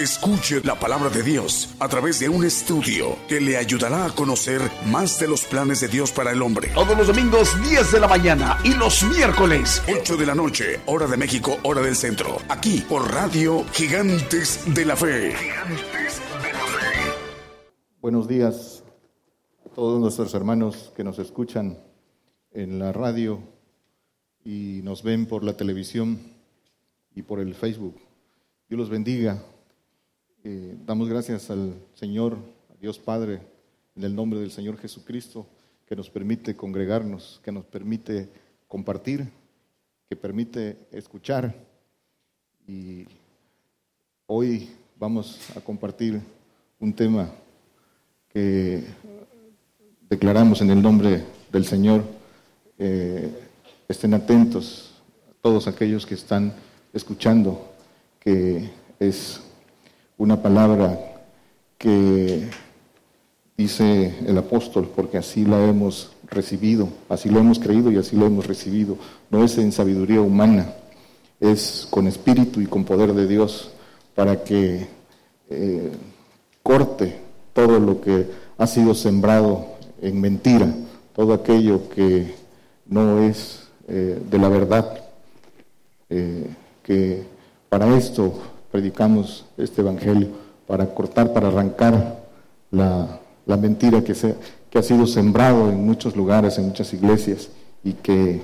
Escuche la palabra de Dios a través de un estudio que le ayudará a conocer más de los planes de Dios para el hombre. Todos los domingos 10 de la mañana y los miércoles 8 de la noche, hora de México, hora del centro. Aquí por Radio Gigantes de la Fe. Gigantes de la Fe. Buenos días a todos nuestros hermanos que nos escuchan en la radio y nos ven por la televisión y por el Facebook. Dios los bendiga. Eh, damos gracias al Señor, a Dios Padre, en el nombre del Señor Jesucristo, que nos permite congregarnos, que nos permite compartir, que permite escuchar. Y hoy vamos a compartir un tema que declaramos en el nombre del Señor. Eh, estén atentos todos aquellos que están escuchando, que es una palabra que dice el apóstol, porque así la hemos recibido, así lo hemos creído y así lo hemos recibido. No es en sabiduría humana, es con espíritu y con poder de Dios para que eh, corte todo lo que ha sido sembrado en mentira, todo aquello que no es eh, de la verdad, eh, que para esto predicamos este Evangelio, para cortar, para arrancar la, mentira que, se, que ha sido sembrado en muchos lugares, en muchas iglesias, y que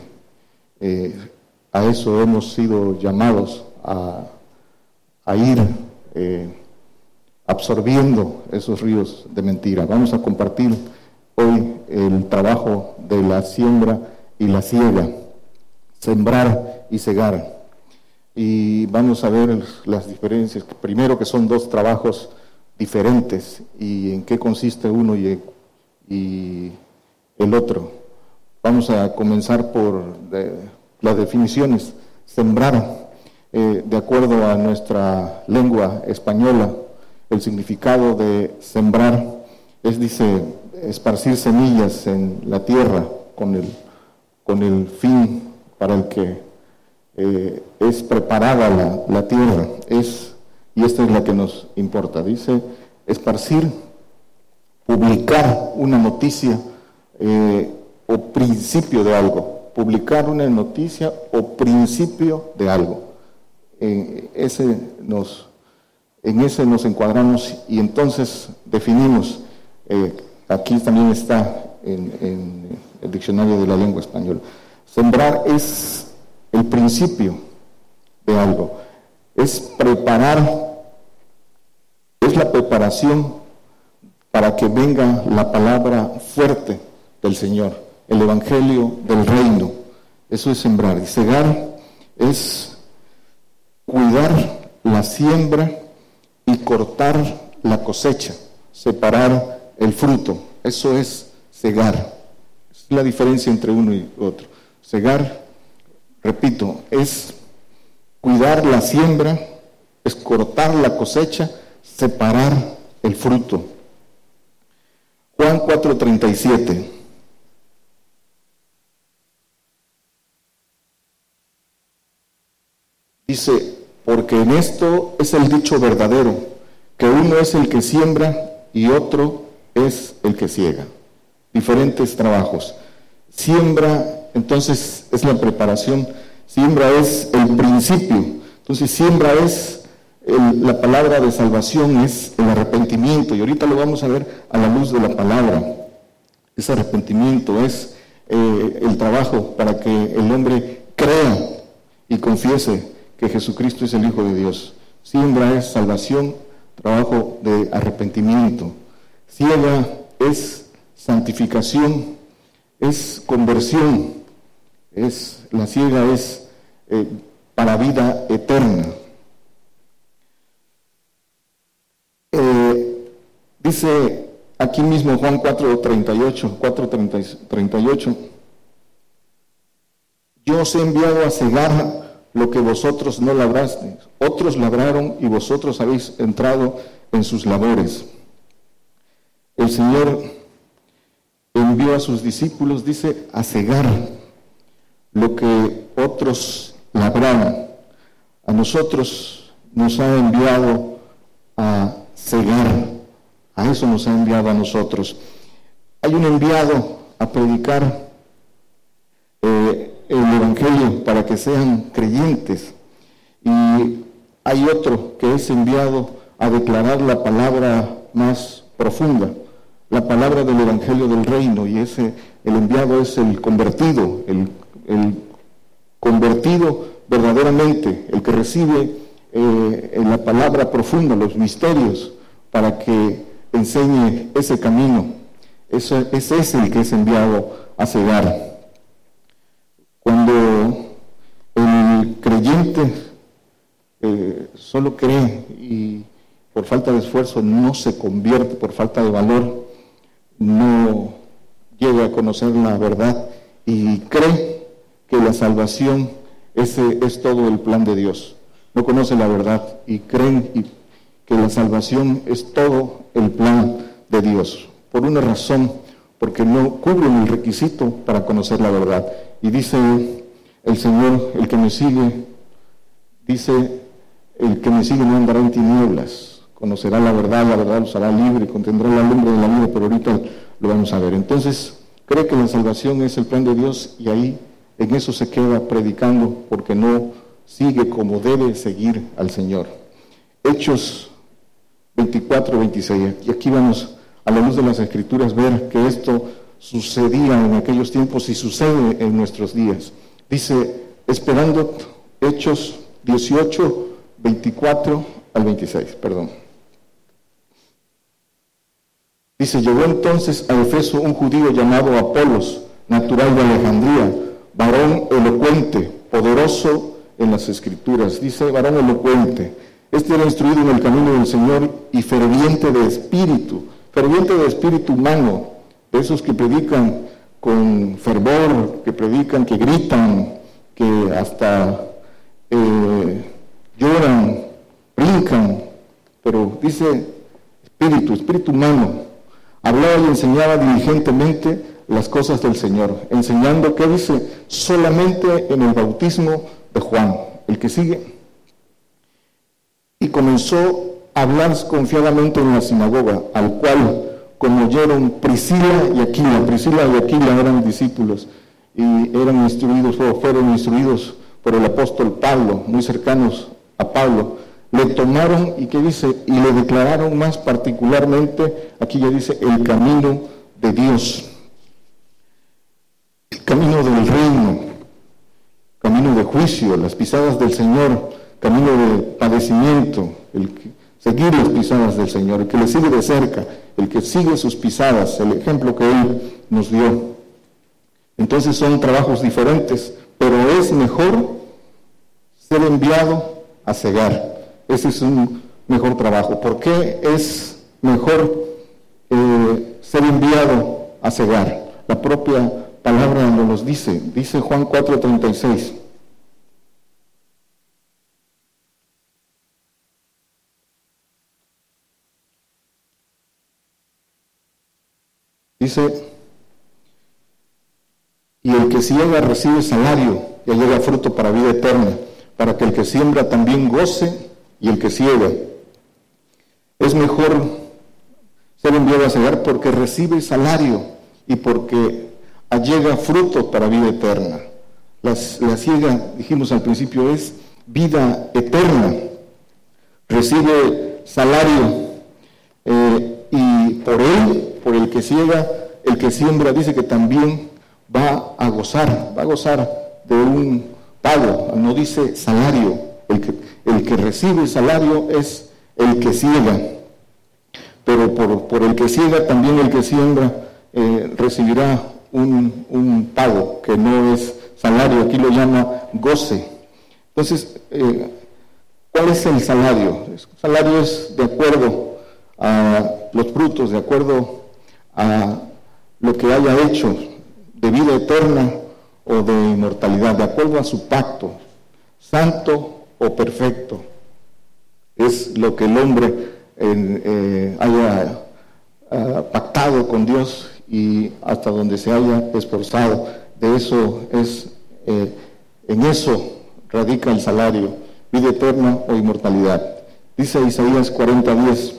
eh, a eso hemos sido llamados a, ir eh, absorbiendo esos ríos de mentira. Vamos a compartir hoy el trabajo de la siembra y la siega, sembrar y cegar y vamos a ver las diferencias. Primero que son dos trabajos diferentes y en qué consiste uno y, el otro. Vamos a comenzar por las definiciones. Sembrar, eh, de acuerdo a nuestra lengua española, el significado de sembrar es, dice, esparcir semillas en la tierra con el, con el fin para el que eh, es preparada la, tierra, es, y esta es la que nos importa, dice, esparcir, publicar una noticia eh, o principio de algo, publicar una noticia o principio de algo. En ese nos, en ese nos encuadramos y entonces definimos, eh, aquí también está en, en el diccionario de la lengua española, sembrar es el principio de algo. Es preparar, es la preparación para que venga la palabra fuerte del Señor, el Evangelio del reino. Eso es sembrar. Y cegar es cuidar la siembra y cortar la cosecha, separar el fruto. Eso es cegar. Es la diferencia entre uno y otro. Cegar Repito, es cuidar la siembra, es cortar la cosecha, separar el fruto. Juan 4:37. Dice, porque en esto es el dicho verdadero, que uno es el que siembra y otro es el que ciega. Diferentes trabajos. Siembra entonces es la preparación. Siembra es el principio. Entonces siembra es la palabra de salvación, es el arrepentimiento. Y ahorita lo vamos a ver a la luz de la palabra. Ese arrepentimiento es eh, el trabajo para que el hombre crea y confiese que Jesucristo es el Hijo de Dios. Siembra es salvación, trabajo de arrepentimiento. Ciega es santificación, es conversión, es, la ciega es eh, para vida eterna. Eh, dice aquí mismo Juan 4:38, 4:38, yo os he enviado a cegar lo que vosotros no labrasteis. Otros labraron y vosotros habéis entrado en sus labores. El Señor envió a sus discípulos, dice, a cegar lo que otros labraron. A nosotros nos ha enviado a cegar, a eso nos ha enviado a nosotros. Hay un enviado a predicar eh, el Evangelio para que sean creyentes y hay otro que es enviado a declarar la palabra más profunda, la palabra del Evangelio del Reino, y ese, el enviado es el convertido, el, convertido verdaderamente, el que recibe eh, la palabra profunda, los misterios, para que enseñe ese camino. Ese, ese es el que es enviado a cegar. Cuando el creyente eh, solo cree y por falta de esfuerzo no se convierte, por falta de valor, no llega a conocer la verdad y cree que la salvación ese es todo el plan de Dios. No conoce la verdad y creen que la salvación es todo el plan de Dios. Por una razón, porque no cubren el requisito para conocer la verdad. Y dice el Señor, el que me sigue, dice, el que me sigue no andará en tinieblas, conocerá la verdad, la verdad los hará libre, contendrá la lumbre de la vida, pero ahorita lo vamos a ver. Entonces, cree que la salvación es el plan de Dios y ahí en eso se queda predicando porque no sigue como debe seguir al Señor. Hechos 24, 26. Y aquí vamos a la luz de las escrituras ver que esto sucedía en aquellos tiempos y sucede en nuestros días. Dice, esperando Hechos 18, 24 al 26, perdón. Dice, llegó entonces a Efeso un judío llamado Apolos, natural de Alejandría, varón elocuente, poderoso en las escrituras. Dice, varón elocuente. Este era instruido en el camino del Señor y ferviente de espíritu, ferviente de espíritu humano, esos que predican con fervor, que predican, que gritan, que hasta eh, lloran, brincan, pero dice espíritu, espíritu humano, Hablaba y enseñaba diligentemente las cosas del Señor, enseñando, ¿qué dice? Solamente en el bautismo de Juan, el que sigue. Y comenzó a hablar confiadamente en la sinagoga, al cual, como oyeron Priscila y Aquila, Priscila y Aquila eran discípulos y eran instruidos, o fueron instruidos por el apóstol Pablo, muy cercanos a Pablo, le tomaron y que dice, y le declararon más particularmente, aquí ya dice, el camino de Dios, el camino del reino, camino de juicio, las pisadas del Señor, camino de padecimiento, el que, seguir las pisadas del Señor, el que le sigue de cerca, el que sigue sus pisadas, el ejemplo que Él nos dio. Entonces son trabajos diferentes, pero es mejor ser enviado a cegar ese es un mejor trabajo. ¿Por qué es mejor eh, ser enviado a cegar? La propia palabra nos los dice. Dice Juan 4:36. Dice, y el que ciega recibe salario y llega fruto para vida eterna, para que el que siembra también goce y el que ciega. Es mejor ser enviado a cegar porque recibe salario y porque allega frutos para vida eterna. La, ciega, dijimos al principio, es vida eterna. Recibe salario eh, y por él, por el que ciega, el que siembra, dice que también va a gozar, va a gozar de un pago, no dice salario, el que, el que recibe salario es el que ciega, pero por, el que ciega también el que siembra eh, recibirá un, pago que no es salario, aquí lo llama goce. Entonces, eh, ¿cuál es el salario? El salario es de acuerdo a los frutos, de acuerdo a lo que haya hecho de vida eterna o de inmortalidad, de acuerdo a su pacto, santo o perfecto. Es lo que el hombre eh, haya ah, pactado con Dios y hasta donde se haya esforzado. De eso es, eh, en eso radica el salario, vida eterna o inmortalidad. Dice Isaías 40:10.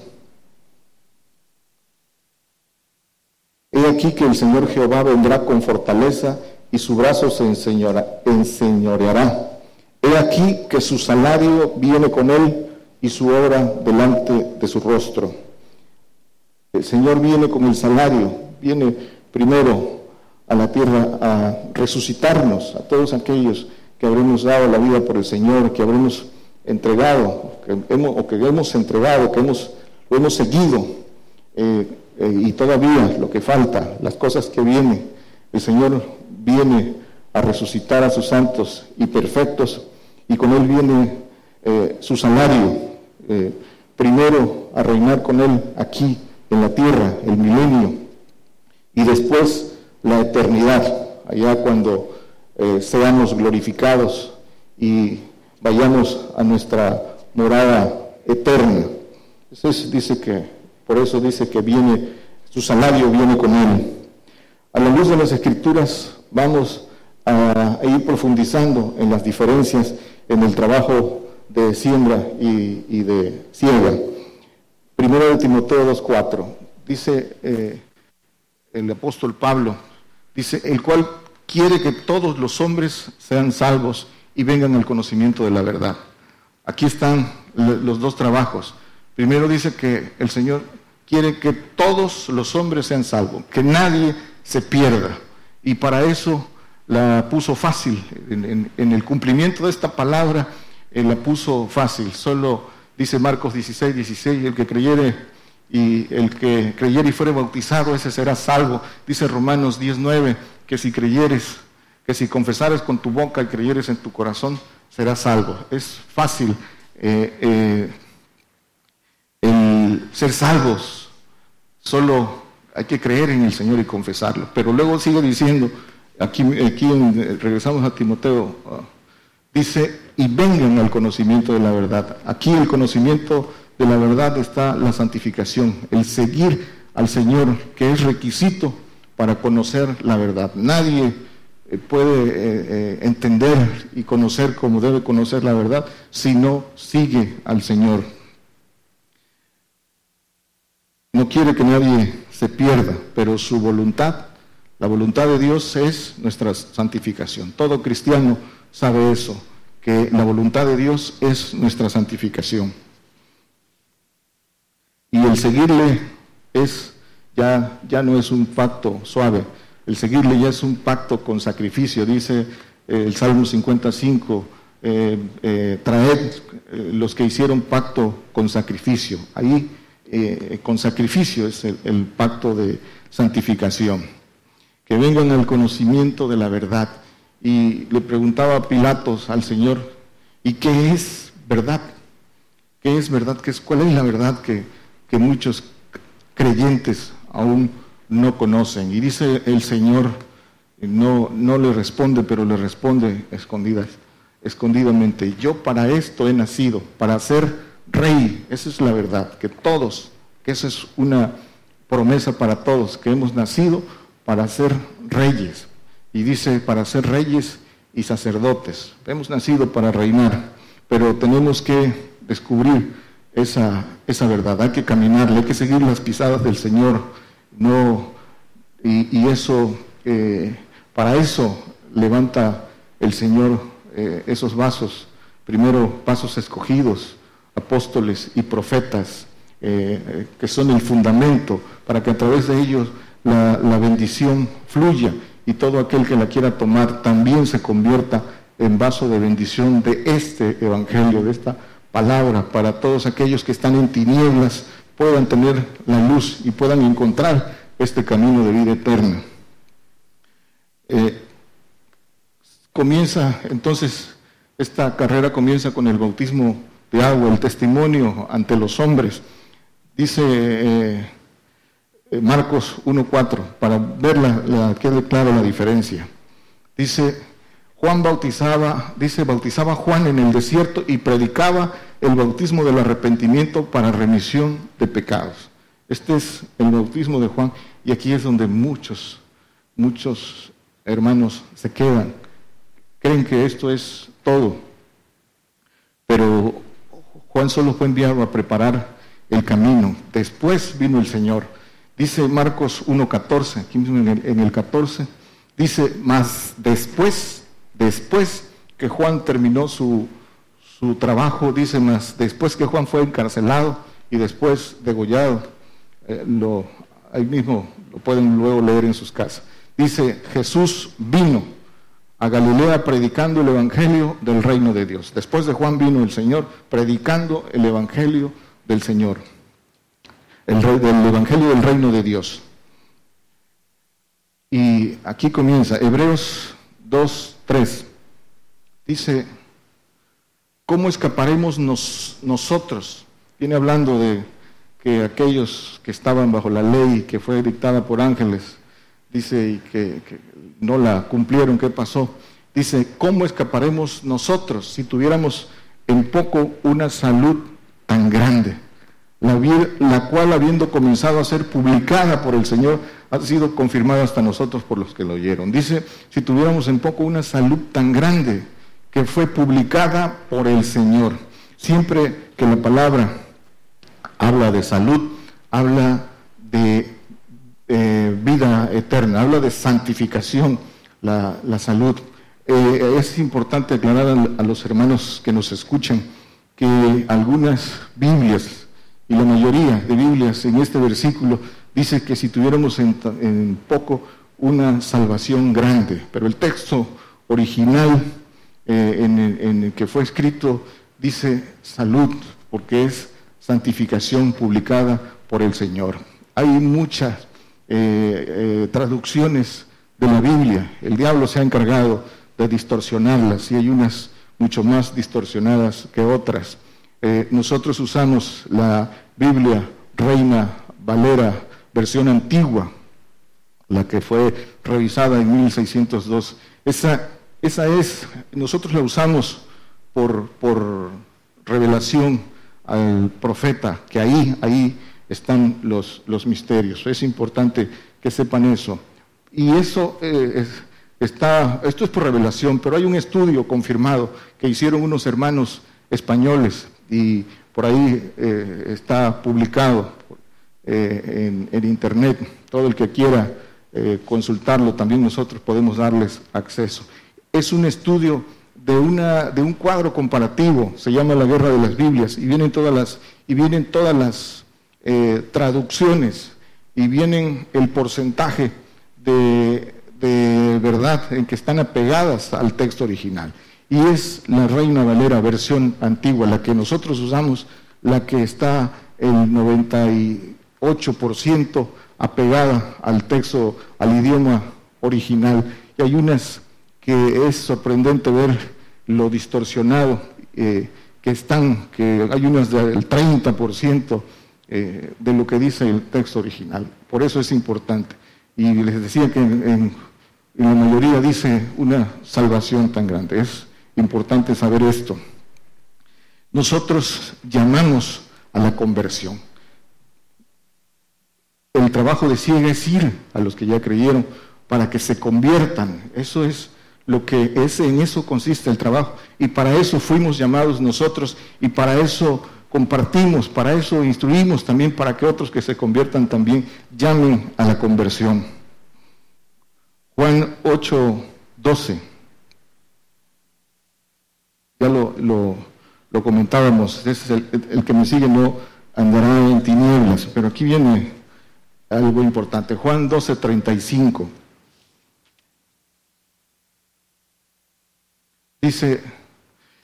He aquí que el Señor Jehová vendrá con fortaleza y su brazo se enseñoreará. He aquí que su salario viene con él y su obra delante de su rostro. El Señor viene con el salario, viene primero a la tierra a resucitarnos, a todos aquellos que habremos dado la vida por el Señor, que habremos entregado, que hemos, o que hemos entregado, que hemos, lo hemos seguido, eh, eh, y todavía lo que falta, las cosas que vienen, el Señor viene a resucitar a sus santos y perfectos, y con Él viene eh, su salario, primero a reinar con Él aquí en la tierra, el milenio, y después la eternidad, allá cuando eh, seamos glorificados y vayamos a nuestra morada eterna. dice que, por eso dice que viene, su salario viene con él. A la luz de las escrituras vamos a, ir profundizando en las diferencias en el trabajo de siembra y, de siega. Primero de Timoteo 2.4, dice eh, el apóstol Pablo, dice, el cual quiere que todos los hombres sean salvos y vengan al conocimiento de la verdad. Aquí están los dos trabajos. Primero dice que el Señor quiere que todos los hombres sean salvos, que nadie se pierda. Y para eso la puso fácil. En, el cumplimiento de esta palabra, la puso fácil. Solo dice Marcos 16, 16, el que creyere y el que creyere y fuere bautizado, ese será salvo. Dice Romanos 19 que si creyeres, que si confesares con tu boca y creyeres en tu corazón, serás salvo. Es fácil eh, eh, el ser salvos, solo hay que creer en el Señor y confesarlo. Pero luego sigue diciendo, aquí, aquí regresamos a Timoteo, ah, dice, y vengan al conocimiento de la verdad. Aquí el conocimiento de la verdad está la santificación, el seguir al Señor, que es requisito para conocer la verdad. Nadie eh, puede eh, eh, entender y conocer como debe conocer la verdad si no sigue al Señor. No quiere que nadie se pierda, pero su voluntad, la voluntad de Dios es nuestra santificación. Todo cristiano sabe eso, que la voluntad de Dios es nuestra santificación. Y el seguirle es ya, ya no es un pacto suave. El seguirle ya es un pacto con sacrificio. Dice eh, el Salmo 55, eh, eh, traed los que hicieron pacto con sacrificio. Ahí con sacrificio es el, pacto de santificación. Que vengan al conocimiento de la verdad. Y le preguntaba Pilatos al Señor, ¿y qué es verdad? ¿Qué es verdad? ¿Qué es, ¿Cuál es la verdad que, que muchos creyentes aún no conocen. Y dice el Señor, no, no le responde, pero le responde escondidas, escondidamente. Yo para esto he nacido, para ser rey. Esa es la verdad, que todos, que esa es una promesa para todos, que hemos nacido para ser reyes. Y dice, para ser reyes y sacerdotes. Hemos nacido para reinar, pero tenemos que descubrir esa, esa verdad. Hay que caminar, hay que seguir las pisadas del Señor no, y, eso, eh, para eso levanta el Señor eh, esos vasos, primero vasos escogidos, apóstoles y profetas, eh, que son el fundamento para que a través de ellos la, la bendición fluya y todo aquel que la quiera tomar también se convierta en vaso de bendición de este Evangelio, de esta palabra, para todos aquellos que están en tinieblas, puedan tener la luz y puedan encontrar este camino de vida eterna. Eh, comienza entonces, esta carrera comienza con el bautismo de agua, el testimonio ante los hombres. Dice eh, eh, Marcos 1.4, para ver la, quede claro la diferencia. Dice, Juan bautizaba, dice, bautizaba Juan en el desierto y predicaba el bautismo del arrepentimiento para remisión de pecados. Este es el bautismo de Juan y aquí es donde muchos, muchos hermanos se quedan. Creen que esto es todo. Pero Juan solo fue enviado a preparar el camino. Después vino el Señor. Dice Marcos 1.14, aquí mismo en el, 14, dice, más después, después que Juan terminó su, su trabajo, dice más, después que Juan fue encarcelado y después degollado, eh, lo, ahí mismo lo pueden luego leer en sus casas. Dice, Jesús vino a Galilea predicando el Evangelio del reino de Dios. Después de Juan vino el Señor predicando el Evangelio del Señor el del Evangelio del Reino de Dios. Y aquí comienza, Hebreos 2, 3. Dice, ¿cómo escaparemos nosotros? Viene hablando de que aquellos que estaban bajo la ley que fue dictada por ángeles, dice, y que, que no la cumplieron, ¿qué pasó? Dice, ¿cómo escaparemos nosotros si tuviéramos en poco una salud tan grande? la, cual habiendo comenzado a ser publicada por el Señor, ha sido confirmada hasta nosotros por los que lo oyeron. Dice, si tuviéramos en poco una salud tan grande que fue publicada por el Señor. Siempre que la palabra habla de salud, habla de vida eterna, habla de santificación, la, salud. Eh, es importante aclarar a los hermanos que nos escuchan que algunas Biblias y la mayoría de Biblias en este versículo dice que si tuviéramos en, poco una salvación grande, pero el texto original eh, en, el, que fue escrito dice salud, porque es santificación publicada por el Señor. Hay muchas eh, eh, traducciones de la Biblia, el diablo se ha encargado de distorsionarlas y hay unas mucho más distorsionadas que otras. Nosotros usamos la Biblia Reina Valera, versión antigua, la que fue revisada en 1602. Esa, esa es, nosotros la usamos por, por revelación al profeta, que ahí, ahí están los, los misterios. Es importante que sepan eso. Y eso eh, está, esto es por revelación, pero hay un estudio confirmado que hicieron unos hermanos españoles y por ahí eh, está publicado eh, en, internet. Todo el que quiera eh, consultarlo, también nosotros podemos darles acceso. Es un estudio de, una, de un cuadro comparativo, se llama La Guerra de las Biblias, y vienen todas las, y vienen todas las traducciones, y vienen el porcentaje de, de verdad en que están apegadas al texto original y es la Reina Valera versión antigua, la que nosotros usamos, la que está el 98% apegada al texto, al idioma original. Y hay unas que es sorprendente ver lo distorsionado eh, que están, que hay unas del 30% eh, de lo que dice el texto original. Por eso es importante. Y les decía que en la mayoría dice una salvación tan grande. Es importante saber esto. Nosotros llamamos a la conversión. El trabajo de ciega es ir a los que ya creyeron para que se conviertan. Eso es lo que es, en eso consiste el trabajo. Y para eso fuimos llamados nosotros y para eso compartimos, para eso instruimos también para que otros que se conviertan también llamen a la conversión. Juan 8, 12 ya lo, lo, comentábamos, es el, el, que me sigue no andará en tinieblas, pero aquí viene algo importante. Juan 12, 35. Dice,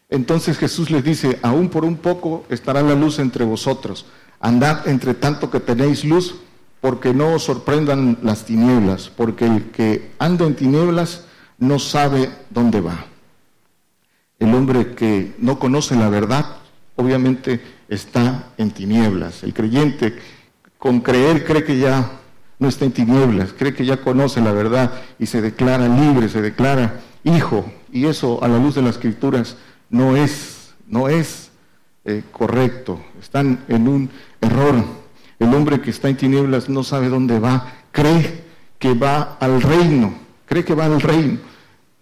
entonces Jesús les dice, aún por un poco estará la luz entre vosotros. Andad entre tanto que tenéis luz, porque no os sorprendan las tinieblas, porque el que anda en tinieblas no sabe dónde va. El hombre que no conoce la verdad, obviamente está en tinieblas. El creyente con creer cree que ya no está en tinieblas, cree que ya conoce la verdad y se declara libre, se declara hijo. Y eso a la luz de las escrituras no es, no es eh, correcto. Están en un error. El hombre que está en tinieblas no sabe dónde va, cree que va al reino, cree que va al reino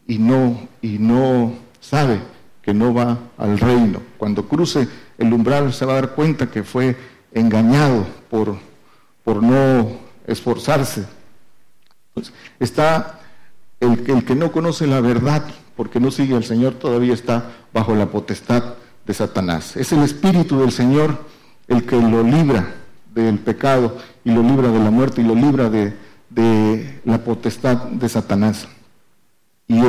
y no, y no sabe que no va al reino. Cuando cruce el umbral se va a dar cuenta que fue engañado por, por no esforzarse. Pues, está el, el que no conoce la verdad porque no sigue al Señor todavía está bajo la potestad de Satanás. Es el Espíritu del Señor el que lo libra del pecado y lo libra de la muerte y lo libra de, la potestad de Satanás. Y,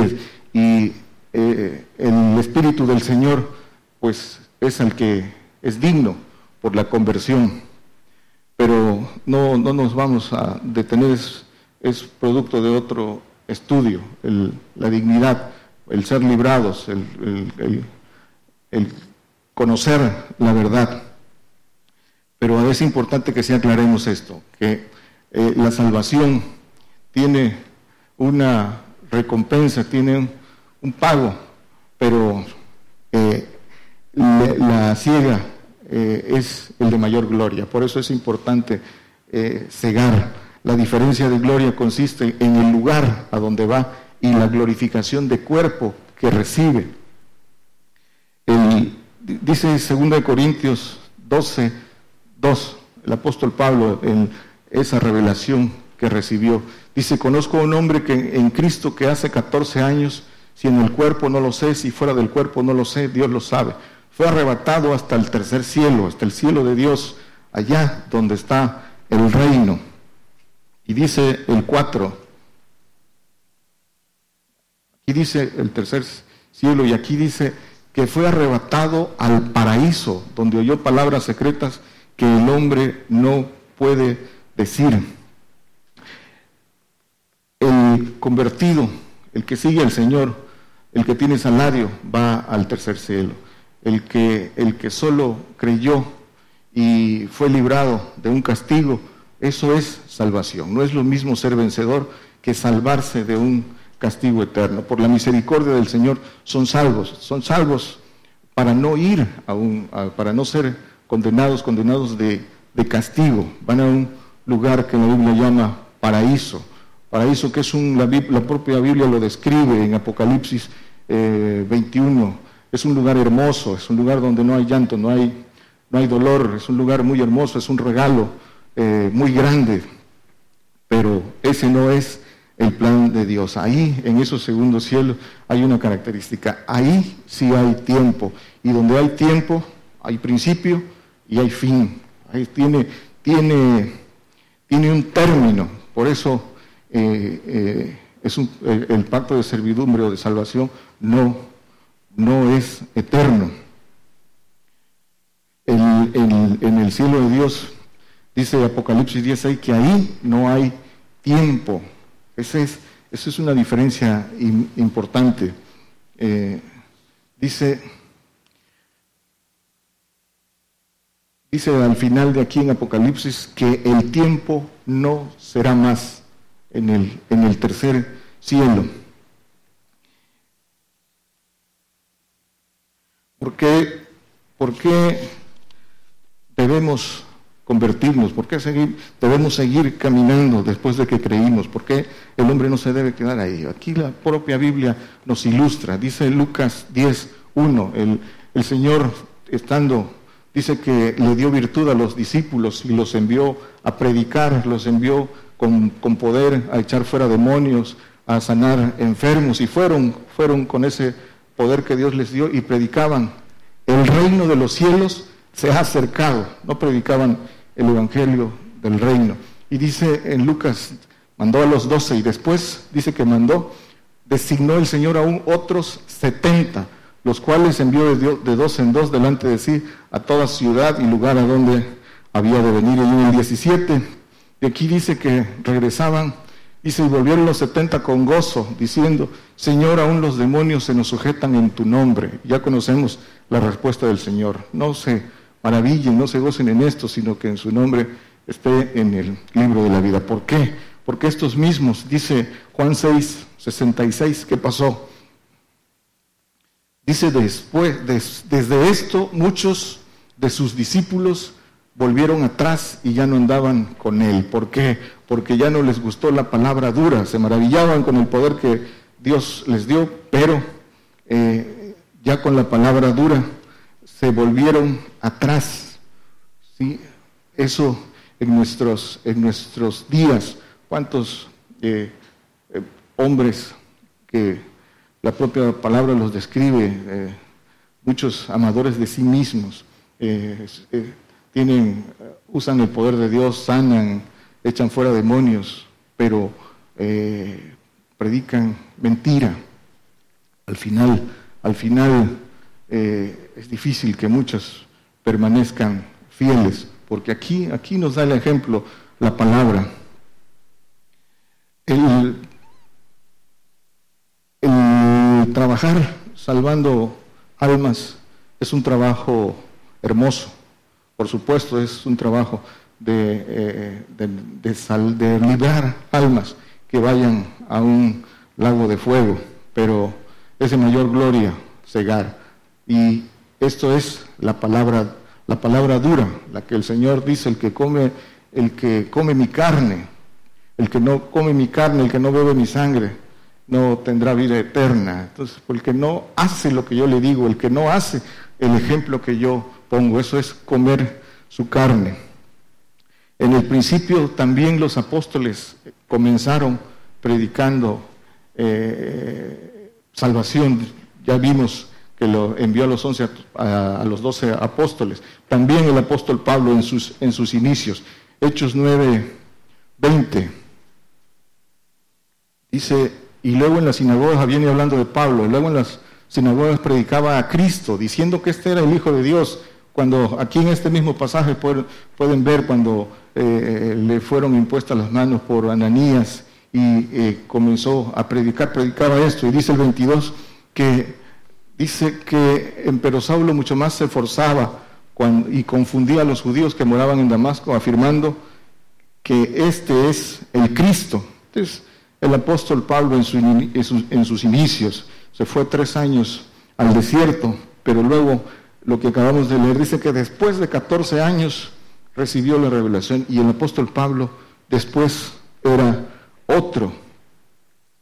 y eh, el Espíritu del Señor, pues es el que es digno por la conversión. Pero no, no nos vamos a detener, es, producto de otro estudio, la dignidad, el ser librados, el, conocer la verdad. Pero es importante que sí aclaremos esto, que eh, la salvación tiene una recompensa, tiene un pago, pero eh, la, ciega eh, es el de mayor gloria. Por eso es importante eh, cegar. La diferencia de gloria consiste en el lugar a donde va y la glorificación de cuerpo que recibe. dice 2 Corintios 12, 2, el apóstol Pablo, en esa revelación que recibió, dice, conozco a un hombre que en Cristo que hace 14 años si en el cuerpo no lo sé, si fuera del cuerpo no lo sé, Dios lo sabe. Fue arrebatado hasta el tercer cielo, hasta el cielo de Dios, allá donde está el reino. Y dice el 4, aquí dice el tercer cielo y aquí dice que fue arrebatado al paraíso, donde oyó palabras secretas que el hombre no puede decir. El convertido, el que sigue al Señor, el que tiene salario va al tercer cielo. El que, el que solo creyó y fue librado de un castigo, eso es salvación. No es lo mismo ser vencedor que salvarse de un castigo eterno. Por la misericordia del Señor son salvos, son salvos para no ir a un, para no ser condenados, condenados de, de castigo. Van a un lugar que la Biblia llama paraíso paraíso que es un, la, propia Biblia lo describe en Apocalipsis 21. Es un lugar hermoso, es un lugar donde no hay llanto, no hay, no hay dolor, es un lugar muy hermoso, es un regalo eh, muy grande, pero ese no es el plan de Dios. Ahí, en esos segundos cielos, hay una característica. Ahí sí hay tiempo. Y donde hay tiempo, hay principio y hay fin. Ahí tiene, tiene, tiene un término. Por eso eh, eh, es el, pacto de servidumbre o de salvación no, no es eterno. en el cielo de Dios, dice Apocalipsis 16, que ahí no hay tiempo. Esa es, esa es una diferencia importante. Eh, dice, dice al final de aquí en Apocalipsis que el tiempo no será más en el, en el tercer cielo. ¿Por qué, ¿Por qué debemos convertirnos? ¿Por qué seguir, debemos seguir caminando después de que creímos? ¿Por qué el hombre no se debe quedar ahí? Aquí la propia Biblia nos ilustra. Dice Lucas 10, 1, el, el Señor estando, dice que le dio virtud a los discípulos y los envió a predicar, los envió con, poder a echar fuera demonios, a sanar enfermos, y fueron, fueron con ese poder que Dios les dio y predicaban, el reino de los cielos se ha acercado, no predicaban el evangelio del reino. Y dice en Lucas, mandó a los doce y después dice que mandó, designó el Señor aún otros setenta, los cuales envió de, de dos en dos delante de sí a toda ciudad y lugar a donde había de venir. Y en el 17 y aquí dice que regresaban, y volvieron los setenta con gozo, diciendo, Señor, aún los demonios se nos sujetan en tu nombre. Ya conocemos la respuesta del Señor. No se maravillen, no se gocen en esto, sino que en su nombre esté en el libro de la vida. ¿Por qué? Porque estos mismos, dice Juan 6, 66, ¿qué pasó? Dice después, desde esto muchos de sus discípulos volvieron atrás y ya no andaban con él. ¿Por qué? Porque ya no les gustó la palabra dura, se maravillaban con el poder que Dios les dio, pero eh, ya con la palabra dura se volvieron atrás. ¿sí? Eso en nuestros, en nuestros días, ¿cuántos eh, eh, hombres que la propia palabra los describe, muchos amadores de sí mismos, tienen, usan el poder de Dios, sanan, echan fuera demonios, pero eh, predican mentira. Al final, al final eh, es difícil que muchos permanezcan fieles, porque aquí, aquí nos da el ejemplo la palabra. El trabajar salvando almas es un trabajo hermoso por supuesto, es un trabajo de, eh, de, librar almas que vayan a un lago de fuego, pero es de mayor gloria cegar. Y esto es la palabra, la palabra dura, la que el Señor dice, el que come, el que come mi carne, el que no come mi carne, el que no bebe mi sangre, no tendrá vida eterna. Entonces, el que no hace lo que yo le digo, el que no hace el ejemplo que yo pongo, eso es comer su carne. En el principio también los apóstoles comenzaron predicando eh, salvación. Ya vimos que lo envió a los once a, los doce apóstoles. También el apóstol Pablo en sus, en sus inicios. Hechos 9, 20. Dice, y luego en las sinagogas viene hablando de Pablo, luego en las sinagogas predicaba a Cristo, diciendo que este era el Hijo de Dios. Cuando aquí en este mismo pasaje pueden, ver cuando eh, le fueron impuestas las manos por Ananías y eh, comenzó a predicar, predicaba esto, y dice el 22 que dice que pero Saulo mucho más se esforzaba y confundía a los judíos que moraban en Damasco, afirmando que este es el Cristo. Entonces, el apóstol Pablo en, sus inicios se fue tres años al desierto, pero luego lo que acabamos de leer, dice que después de 14 años recibió la revelación y el apóstol Pablo después era otro.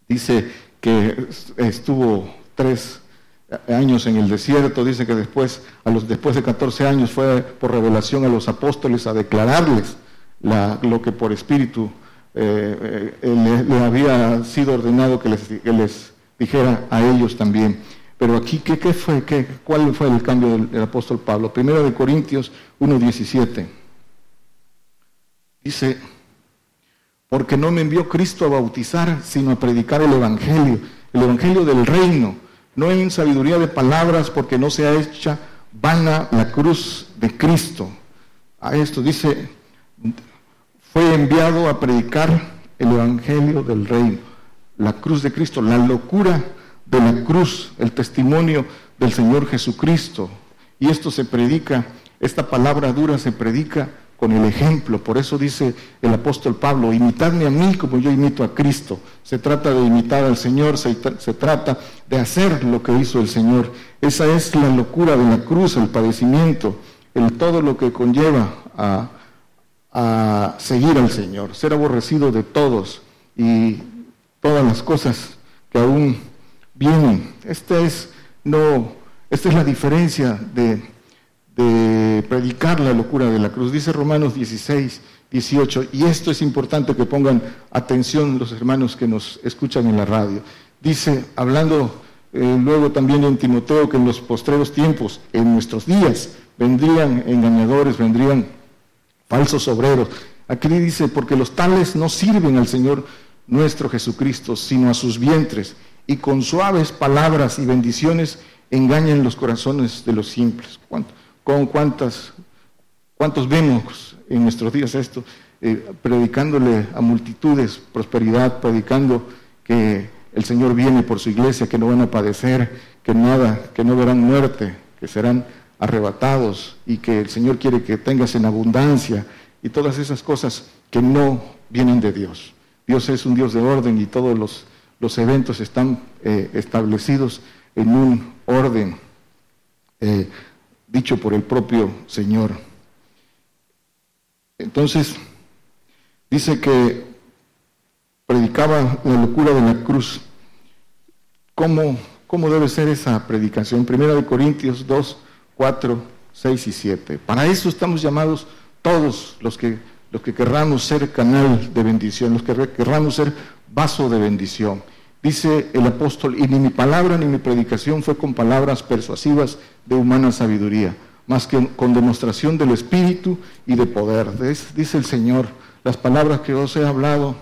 Dice que estuvo tres años en el desierto, dice que después, a los, después de 14 años fue por revelación a los apóstoles a declararles lo que por espíritu eh, eh, le, había sido ordenado que les, que les dijera a ellos también. Pero aquí, ¿qué, fue? Qué, ¿Cuál fue el cambio del, apóstol Pablo? Primero de Corintios 1.17. Dice, porque no me envió Cristo a bautizar, sino a predicar el Evangelio, el Evangelio del reino, no en sabiduría de palabras, porque no se ha hecha vana la cruz de Cristo. A esto dice, fue enviado a predicar el Evangelio del reino, la cruz de Cristo, la locura de la cruz, el testimonio del Señor Jesucristo. Y esto se predica, esta palabra dura se predica con el ejemplo. Por eso dice el apóstol Pablo, imitadme a mí como yo imito a Cristo. Se trata de imitar al Señor, se, trata de hacer lo que hizo el Señor. Esa es la locura de la cruz, el padecimiento, el todo lo que conlleva a, a seguir al Señor, ser aborrecido de todos y todas las cosas que aún vienen. Esta es, no, esta es la diferencia de, predicar la locura de la cruz. Dice Romanos 16, 18, y esto es importante que pongan atención los hermanos que nos escuchan en la radio. Dice, hablando eh, luego también en Timoteo, que en los postreros tiempos, en nuestros días, vendrían engañadores, vendrían falsos obreros. Aquí dice, porque los tales no sirven al Señor nuestro Jesucristo, sino a sus vientres y con suaves palabras y bendiciones engañan los corazones de los simples. ¿Con cuántas, cuántos vemos en nuestros días esto? Eh, predicándole a multitudes prosperidad, predicando que el Señor viene por su iglesia, que no van a padecer, que nada, que no verán muerte, que serán arrebatados y que el Señor quiere que tengas en abundancia y todas esas cosas que no vienen de Dios. Dios es un Dios de orden y todos los, los eventos están eh, establecidos en un orden eh, dicho por el propio Señor. Entonces, dice que predicaba la locura de la cruz. ¿Cómo, cómo debe ser esa predicación? Primera de Corintios 2, 4, 6 y 7. Para eso estamos llamados todos los que, los que querramos ser canal de bendición, los que querramos ser vaso de bendición. Dice el apóstol, y ni mi palabra ni mi predicación fue con palabras persuasivas de humana sabiduría, más que con demostración del Espíritu y de poder. Dice el Señor, las palabras que os he hablado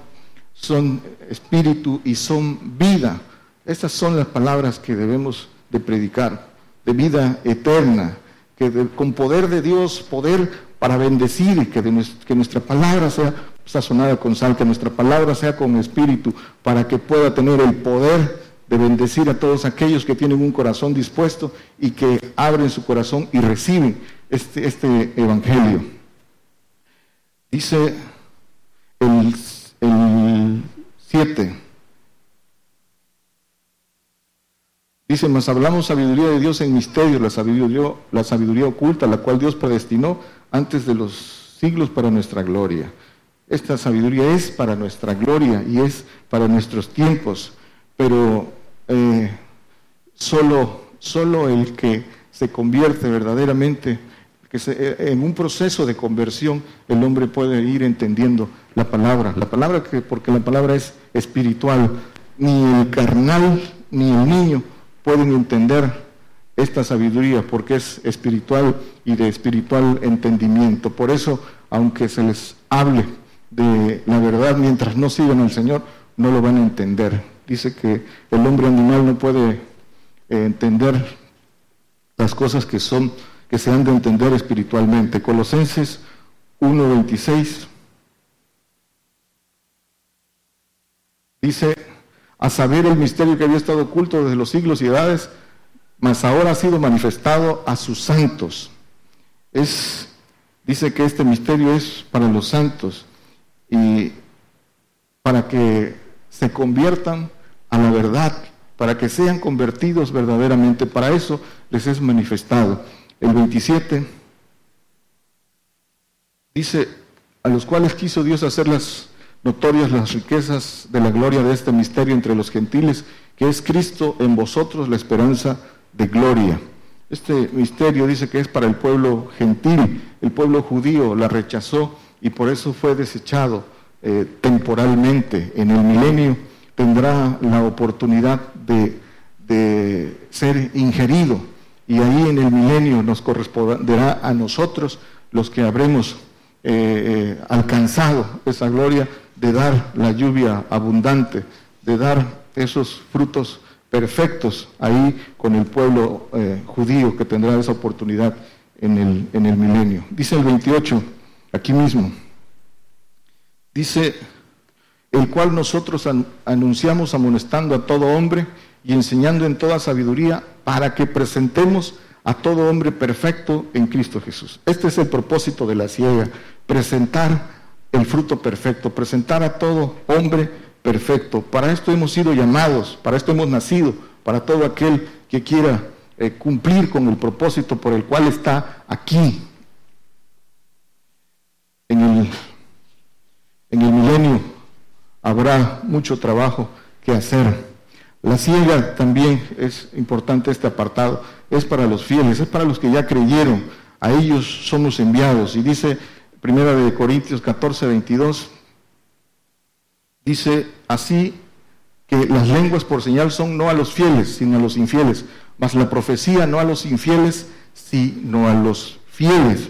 son espíritu y son vida. Estas son las palabras que debemos de predicar, de vida eterna, que con poder de Dios, poder para bendecir, que, que nuestra palabra sea sazonada con sal, que nuestra palabra sea con espíritu, para que pueda tener el poder de bendecir a todos aquellos que tienen un corazón dispuesto y que abren su corazón y reciben este, este evangelio. Dice el 7. Dice, más hablamos sabiduría de Dios en misterio, la sabiduría, la sabiduría oculta, la cual Dios predestinó antes de los siglos para nuestra gloria. Esta sabiduría es para nuestra gloria y es para nuestros tiempos, pero eh, solo, solo el que se convierte verdaderamente, que eh, en un proceso de conversión, el hombre puede ir entendiendo la palabra. La palabra que, porque la palabra es espiritual, ni el carnal ni el niño pueden entender esta sabiduría porque es espiritual y de espiritual entendimiento. Por eso, aunque se les hable de la verdad mientras no sigan al Señor, no lo van a entender. Dice que el hombre animal no puede eh, entender las cosas que son que se han de entender espiritualmente. Colosenses 1:26 dice a saber el misterio que había estado oculto desde los siglos y edades, mas ahora ha sido manifestado a sus santos. Es, dice que este misterio es para los santos y para que se conviertan a la verdad, para que sean convertidos verdaderamente. Para eso les es manifestado. El 27 dice, a los cuales quiso Dios hacer las notorias las riquezas de la gloria de este misterio entre los gentiles, que es Cristo en vosotros la esperanza de gloria. Este misterio dice que es para el pueblo gentil, el pueblo judío la rechazó y por eso fue desechado eh, temporalmente. En el milenio tendrá la oportunidad de, ser ingerido y ahí en el milenio nos corresponderá a nosotros los que habremos eh, eh, alcanzado esa gloria de dar la lluvia abundante, de dar esos frutos perfectos ahí con el pueblo eh, judío que tendrá esa oportunidad en el, en el milenio. Dice el 28, aquí mismo, dice, el cual nosotros anunciamos amonestando a todo hombre y enseñando en toda sabiduría para que presentemos a todo hombre perfecto en Cristo Jesús. Este es el propósito de la ciega, presentar el fruto perfecto, presentar a todo hombre perfecto. Para esto hemos sido llamados, para esto hemos nacido, para todo aquel que quiera eh, cumplir con el propósito por el cual está aquí. En el, en el milenio habrá mucho trabajo que hacer. La ciega también es importante este apartado, es para los fieles, es para los que ya creyeron, a ellos somos enviados. Y dice Primera de Corintios 14, 22, dice así que las lenguas por señal son no a los fieles, sino a los infieles, mas la profecía no a los infieles, sino a los fieles.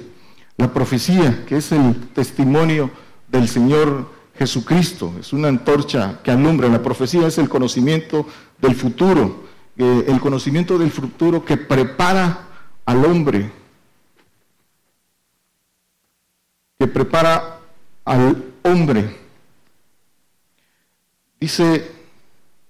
La profecía, que es el testimonio del Señor Jesucristo, es una antorcha que alumbra. La profecía es el conocimiento del futuro, eh, el conocimiento del futuro que prepara al hombre que prepara al hombre. Dice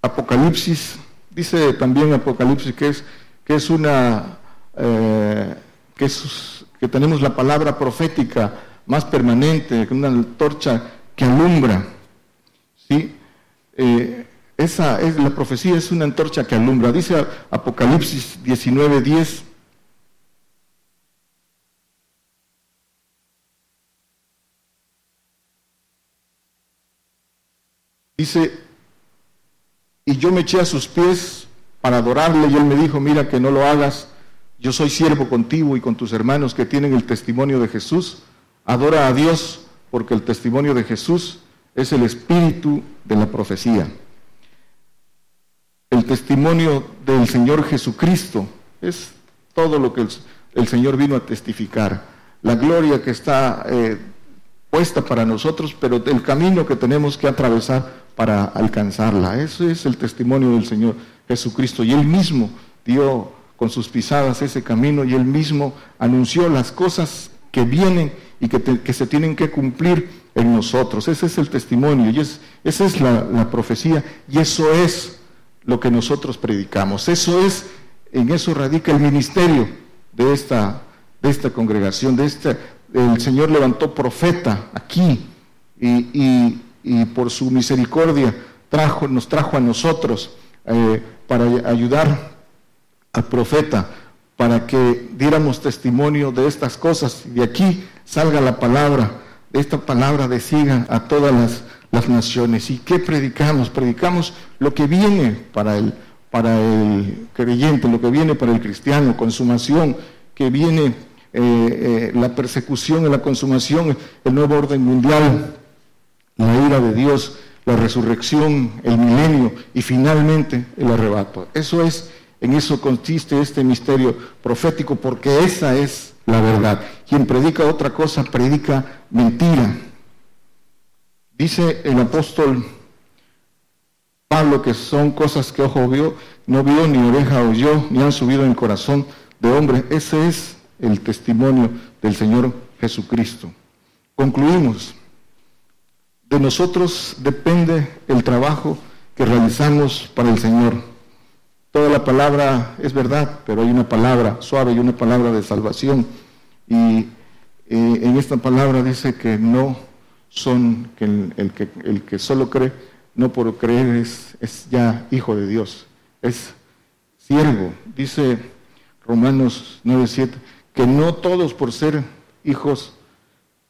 Apocalipsis, dice también Apocalipsis que es, que es una, eh, que, tenemos la palabra profética más permanente, una antorcha que alumbra. ¿sí? Eh, esa es la profecía, es una antorcha que alumbra. Dice Apocalipsis 19:10. Dice, y yo me eché a sus pies para adorarle y él me dijo, mira que no lo hagas, yo soy siervo contigo y con tus hermanos que tienen el testimonio de Jesús. Adora a Dios porque el testimonio de Jesús es el espíritu de la profecía. El testimonio del Señor Jesucristo es todo lo que el, Señor vino a testificar. La gloria que está eh, puesta para nosotros, pero el camino que tenemos que atravesar para alcanzarla. Ese es el testimonio del Señor Jesucristo. Y Él mismo dio con sus pisadas ese camino y Él mismo anunció las cosas que vienen y que, se tienen que cumplir en nosotros. Ese es el testimonio y esa es la, profecía y eso es lo que nosotros predicamos. Eso es, en eso radica el ministerio de esta, de esta congregación, de este, el Señor levantó profeta aquí y, por su misericordia trajo, nos trajo a nosotros eh, para ayudar al profeta para que diéramos testimonio de estas cosas y de aquí salga la palabra, esta palabra de a todas las, naciones. ¿Y qué predicamos? Predicamos lo que viene para el, para el creyente, lo que viene para el cristiano, consumación, que viene eh, eh, la persecución, la consumación, el nuevo orden mundial, la ira de Dios, la resurrección, el milenio y finalmente el arrebato. Eso es en eso consiste este misterio profético, porque esa es la verdad. Quien predica otra cosa, predica mentira. Dice el apóstol Pablo que son cosas que ojo vio, no vio, ni oreja oyó, ni han subido en el corazón de hombre. Ese es el testimonio del Señor Jesucristo. Concluimos. De nosotros depende el trabajo que realizamos para el Señor. Toda la palabra es verdad, pero hay una palabra suave y una palabra de salvación. Y eh, en esta palabra dice que no son, que el, que el que solo cree, no por creer es, es ya hijo de Dios, es siervo. Dice Romanos 9:7, que no todos por ser hijos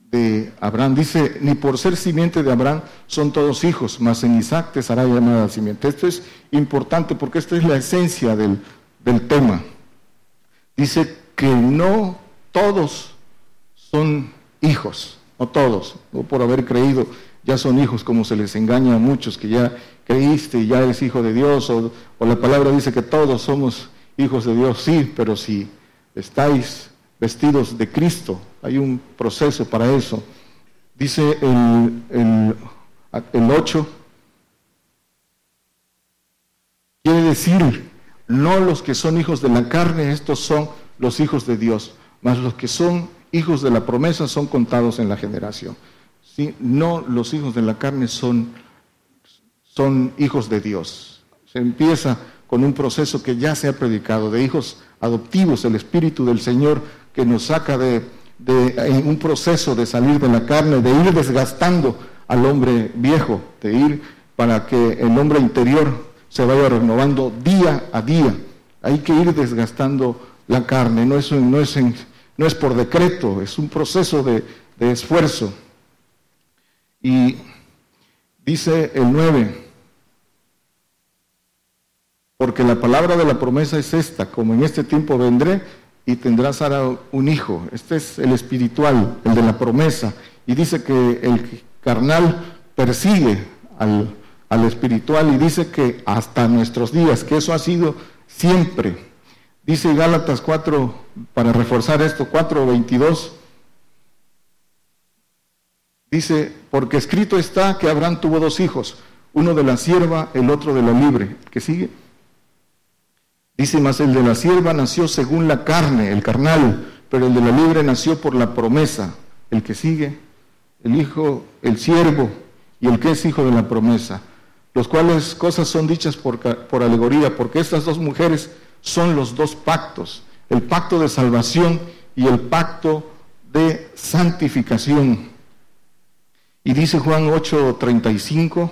de Abraham. Dice, ni por ser simiente de Abraham son todos hijos, mas en Isaac te será llamada simiente. Esto es importante porque esta es la esencia del, del tema. Dice que no todos son hijos, no todos, no por haber creído ya son hijos, como se les engaña a muchos que ya creíste y ya eres hijo de Dios, o, o la palabra dice que todos somos hijos de Dios, sí, pero si estáis vestidos de Cristo. Hay un proceso para eso. Dice el, el, el 8, quiere decir, no los que son hijos de la carne, estos son los hijos de Dios, mas los que son hijos de la promesa son contados en la generación. ¿Sí? No los hijos de la carne son, son hijos de Dios. Se empieza con un proceso que ya se ha predicado, de hijos adoptivos, el Espíritu del Señor que nos saca de, un proceso de salir de la carne, de ir desgastando al hombre viejo, de ir para que el hombre interior se vaya renovando día a día. Hay que ir desgastando la carne, no es por decreto, es un proceso de, de esfuerzo. Y dice el 9, porque la palabra de la promesa es esta, como en este tiempo vendré, y tendrás ahora un hijo. Este es el espiritual, el de la promesa. Y dice que el carnal persigue al, al espiritual y dice que hasta nuestros días, que eso ha sido siempre. Dice Gálatas 4, para reforzar esto, 4.22, dice, porque escrito está que Abraham tuvo dos hijos, uno de la sierva, el otro de la libre. ¿Qué sigue? Dice más, el de la sierva nació según la carne, el carnal, pero el de la libre nació por la promesa. El que sigue, el hijo, el siervo y el que es hijo de la promesa. Los cuales cosas son dichas por, por alegoría, porque estas dos mujeres son los dos pactos, el pacto de salvación y el pacto de santificación. Y dice Juan 8:35,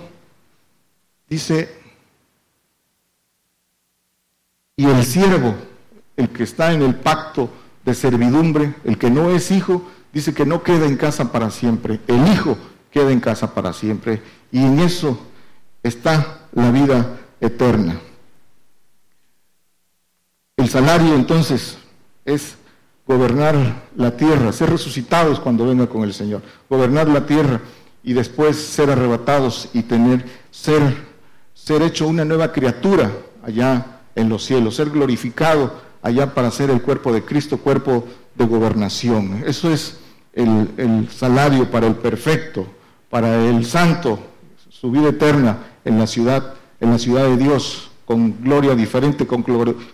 dice, y el siervo, el que está en el pacto de servidumbre, el que no es hijo, dice que no queda en casa para siempre, el hijo queda en casa para siempre. Y en eso está la vida eterna. El salario entonces es gobernar la tierra, ser resucitados cuando venga con el Señor, gobernar la tierra y después ser arrebatados y tener, ser, ser hecho una nueva criatura allá en los cielos, ser glorificado allá para ser el cuerpo de Cristo, cuerpo de gobernación. Eso es el, salario para el perfecto, para el santo, su vida eterna en la ciudad, en la ciudad de Dios, con gloria diferente, con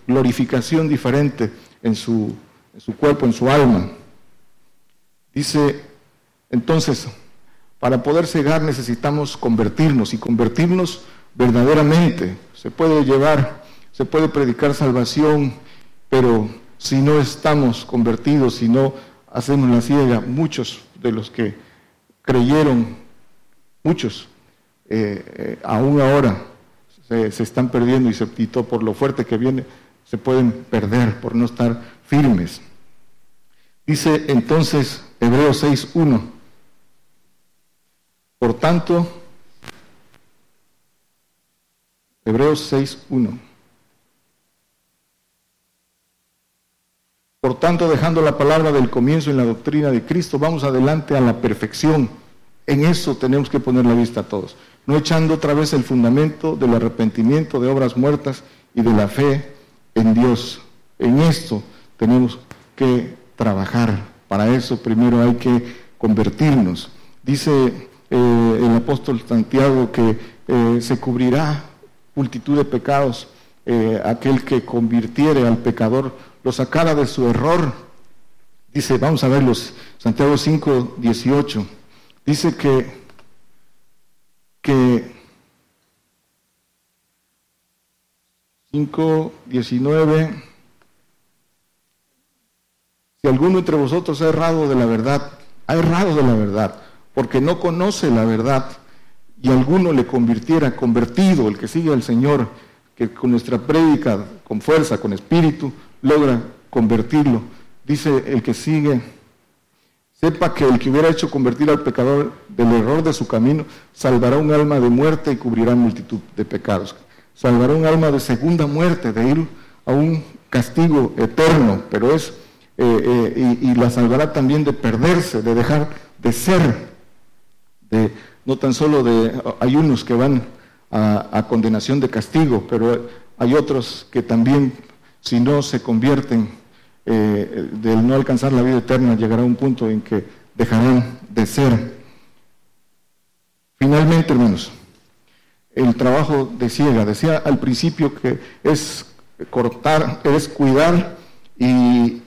glorificación diferente en su, en su cuerpo, en su alma. Dice, entonces, para poder cegar necesitamos convertirnos y convertirnos verdaderamente. Se puede llevar, se puede predicar salvación, pero si no estamos convertidos, si no hacemos la ciega, muchos de los que creyeron, muchos, eh, eh, aún ahora se, están perdiendo y se quitó por lo fuerte que viene, se pueden perder por no estar firmes. Dice entonces Hebreos 6.1, por tanto, Hebreos 6.1, por tanto, dejando la palabra del comienzo en la doctrina de Cristo, vamos adelante a la perfección. En eso tenemos que poner la vista a todos no echando otra vez el fundamento del arrepentimiento de obras muertas y de la fe en Dios. En esto tenemos que trabajar. Para eso primero hay que convertirnos. Dice eh, el apóstol Santiago que eh, se cubrirá multitud de pecados eh, aquel que convirtiere al pecador, lo sacara de su error. Dice, vamos a verlos, Santiago 5, 18. Dice que que 5.19, si alguno entre vosotros ha errado de la verdad, ha errado de la verdad, porque no conoce la verdad, y alguno le convirtiera, convertido, el que sigue al Señor, que con nuestra prédica, con fuerza, con espíritu, logra convertirlo. Dice el que sigue Sepa que el que hubiera hecho convertir al pecador del error de su camino, salvará un alma de muerte y cubrirá multitud de pecados. Salvará un alma de segunda muerte, de ir a un castigo eterno, pero es, eh, eh, y, la salvará también de perderse, de dejar de ser, de, no tan solo de, hay unos que van a, condenación de castigo, pero hay otros que también, si no se convierten, eh, del no alcanzar la vida eterna, llegará un punto en que dejarán de ser. Finalmente, hermanos, el trabajo de ciega, decía al principio que es cortar, es cuidar y,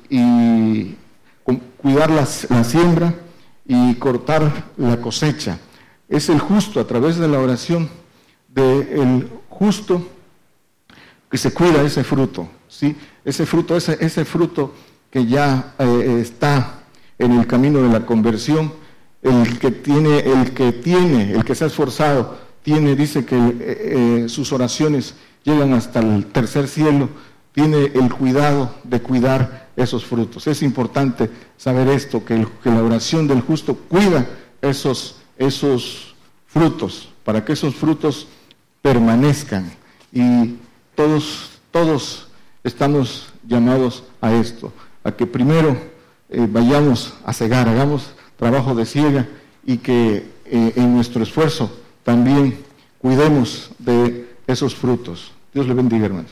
cuidar la, siembra y cortar la cosecha. Es el justo a través de la oración del justo que se cuida ese fruto, ¿sí? ese fruto, ese, ese fruto que ya eh, está en el camino de la conversión, el que tiene, el que tiene, el que se ha esforzado, tiene, dice que eh, eh, sus oraciones llegan hasta el tercer cielo, tiene el cuidado de cuidar esos frutos. Es importante saber esto, que, que la oración del justo cuida esos, esos frutos, para que esos frutos permanezcan. Y todos, todos estamos llamados a esto, a que primero eh, vayamos a cegar, hagamos trabajo de ciega y que eh, en nuestro esfuerzo también cuidemos de esos frutos. Dios le bendiga, hermanos.